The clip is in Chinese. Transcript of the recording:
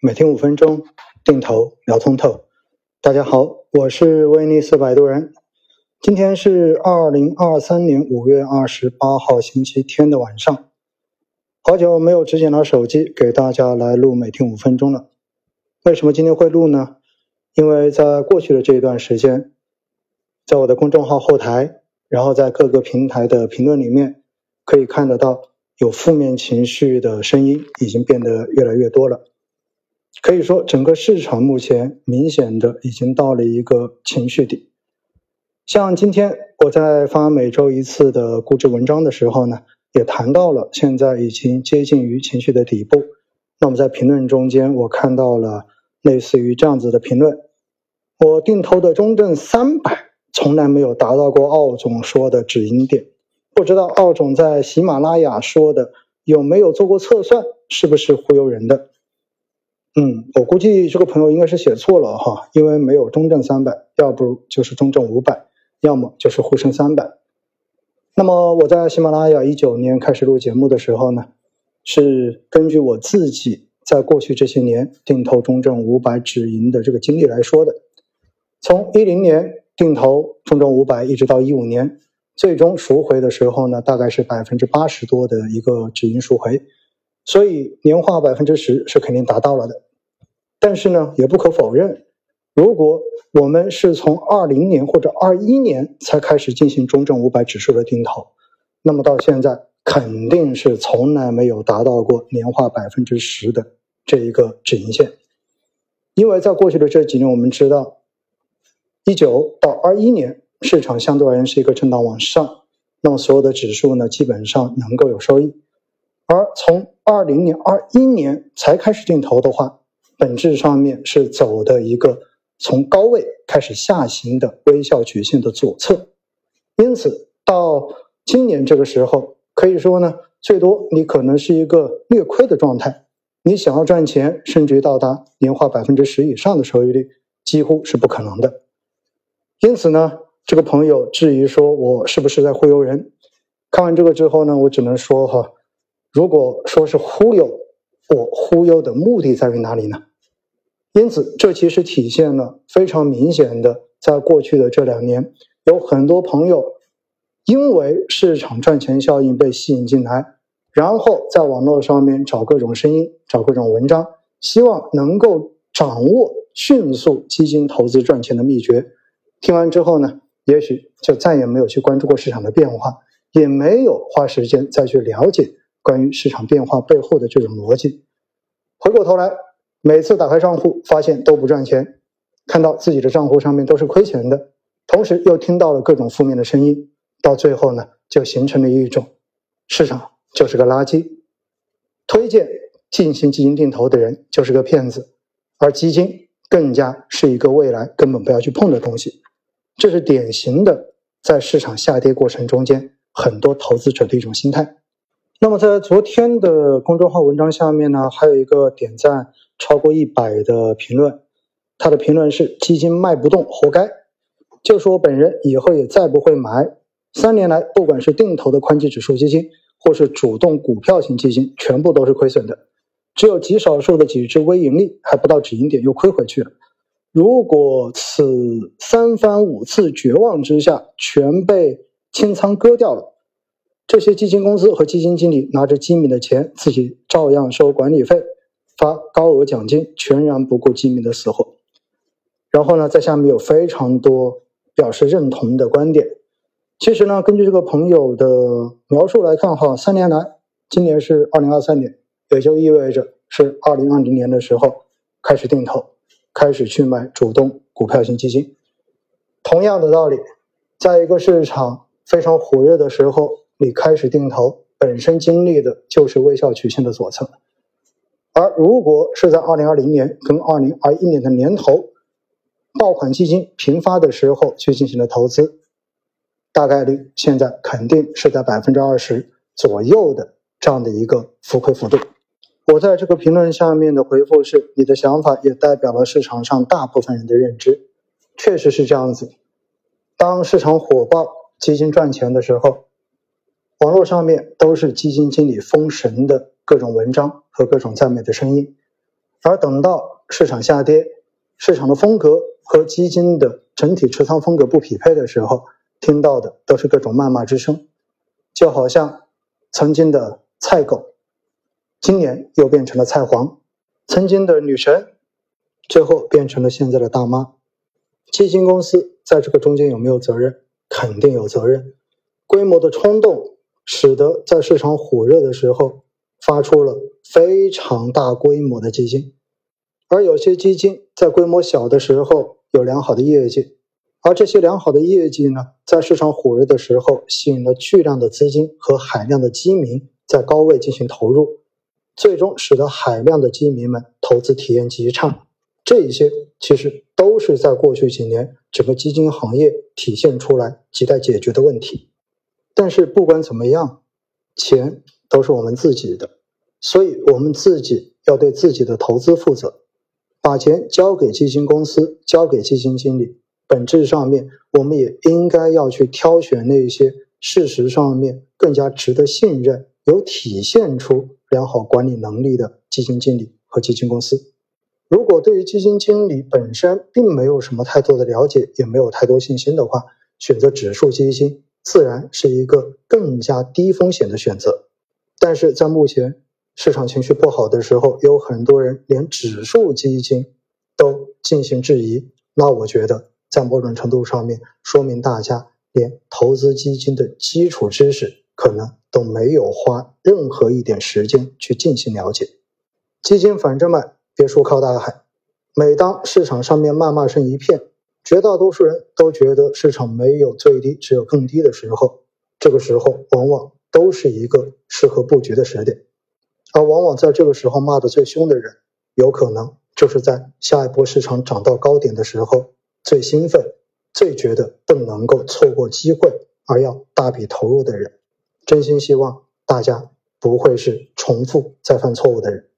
每天五分钟，定投聊通透。大家好，我是威尼斯摆渡人。今天是二零二三年五月二十八号星期天的晚上。好久没有直接拿手机给大家来录每天五分钟了。为什么今天会录呢？因为在过去的这一段时间，在我的公众号后台，然后在各个平台的评论里面，可以看得到。有负面情绪的声音已经变得越来越多了，可以说整个市场目前明显的已经到了一个情绪底。像今天我在发每周一次的估值文章的时候呢，也谈到了现在已经接近于情绪的底部。那么在评论中间，我看到了类似于这样子的评论：我定投的中证三百从来没有达到过奥总说的止盈点。不知道奥总在喜马拉雅说的有没有做过测算，是不是忽悠人的？嗯，我估计这个朋友应该是写错了哈，因为没有中证三百，要不就是中证五百，要么就是沪深三百。那么我在喜马拉雅一九年开始录节目的时候呢，是根据我自己在过去这些年定投中证五百止盈的这个经历来说的。从一零年定投中证五百，一直到一五年。最终赎回的时候呢，大概是百分之八十多的一个止盈赎回，所以年化百分之十是肯定达到了的。但是呢，也不可否认，如果我们是从二零年或者二一年才开始进行中证五百指数的定投，那么到现在肯定是从来没有达到过年化百分之十的这一个止盈线，因为在过去的这几年，我们知道一九到二一年。市场相对而言是一个震荡往上，那么所有的指数呢，基本上能够有收益。而从二零年、二一年才开始定投的话，本质上面是走的一个从高位开始下行的微笑曲线的左侧。因此，到今年这个时候，可以说呢，最多你可能是一个略亏的状态。你想要赚钱，甚至于到达年化百分之十以上的收益率，几乎是不可能的。因此呢。这个朋友质疑说：“我是不是在忽悠人？”看完这个之后呢，我只能说：“哈，如果说是忽悠，我忽悠的目的在于哪里呢？”因此，这其实体现了非常明显的，在过去的这两年，有很多朋友因为市场赚钱效应被吸引进来，然后在网络上面找各种声音、找各种文章，希望能够掌握迅速基金投资赚钱的秘诀。听完之后呢？也许就再也没有去关注过市场的变化，也没有花时间再去了解关于市场变化背后的这种逻辑。回过头来，每次打开账户发现都不赚钱，看到自己的账户上面都是亏钱的，同时又听到了各种负面的声音，到最后呢，就形成了一种市场就是个垃圾，推荐进行基金定投的人就是个骗子，而基金更加是一个未来根本不要去碰的东西。这是典型的在市场下跌过程中间很多投资者的一种心态。那么在昨天的公众号文章下面呢，还有一个点赞超过一百的评论，他的评论是“基金卖不动，活该”，就是我本人以后也再不会买。三年来，不管是定投的宽基指数基金，或是主动股票型基金，全部都是亏损的，只有极少数的几只微盈利，还不到止盈点又亏回去了。如果此三番五次绝望之下全被清仓割掉了，这些基金公司和基金经理拿着基民的钱，自己照样收管理费，发高额奖金，全然不顾基民的死活。然后呢，在下面有非常多表示认同的观点。其实呢，根据这个朋友的描述来看，哈，三年来，今年是二零二三年，也就意味着是二零二零年的时候开始定投。开始去买主动股票型基金，同样的道理，在一个市场非常火热的时候，你开始定投，本身经历的就是微笑曲线的左侧。而如果是在二零二零年跟二零二一年的年头，爆款基金频发的时候去进行了投资，大概率现在肯定是在百分之二十左右的这样的一个浮亏幅度。我在这个评论下面的回复是：你的想法也代表了市场上大部分人的认知，确实是这样子。当市场火爆、基金赚钱的时候，网络上面都是基金经理封神的各种文章和各种赞美的声音；而等到市场下跌，市场的风格和基金的整体持仓风格不匹配的时候，听到的都是各种谩骂之声，就好像曾经的菜狗，今年又变成了菜黄；曾经的女神，最后变成了现在的大妈。基金公司在这个中间有没有责任？肯定有责任。规模的冲动使得在市场火热的时候发出了非常大规模的基金，而有些基金在规模小的时候有良好的业绩，而这些良好的业绩呢，在市场火热的时候吸引了巨量的资金和海量的基民在高位进行投入，最终使得海量的基民们投资体验极差。这一些其实都是在过去几年整个基金行业体现出来亟待解决的问题。但是不管怎么样，钱都是我们自己的，所以我们自己要对自己的投资负责，把钱交给基金公司，交给基金经理。本质上面，我们也应该要去挑选那些事实上面更加值得信任、有体现出良好管理能力的基金经理和基金公司。如果对于基金经理本身并没有什么太多的了解，也没有太多信心的话，选择指数基金。自然是一个更加低风险的选择，但是在目前市场情绪不好的时候，有很多人连指数基金都进行质疑，那我觉得在某种程度上面说明大家连投资基金的基础知识可能都没有花任何一点时间去进行了解。基金反着买，别墅靠大海。每当市场上面谩骂声一片。绝大多数人都觉得市场没有最低，只有更低的时候，这个时候往往都是一个适合布局的时点，而往往在这个时候骂得最凶的人，有可能就是在下一波市场涨到高点的时候最兴奋、最觉得不能够错过机会而要大笔投入的人。真心希望大家不会是重复再犯错误的人。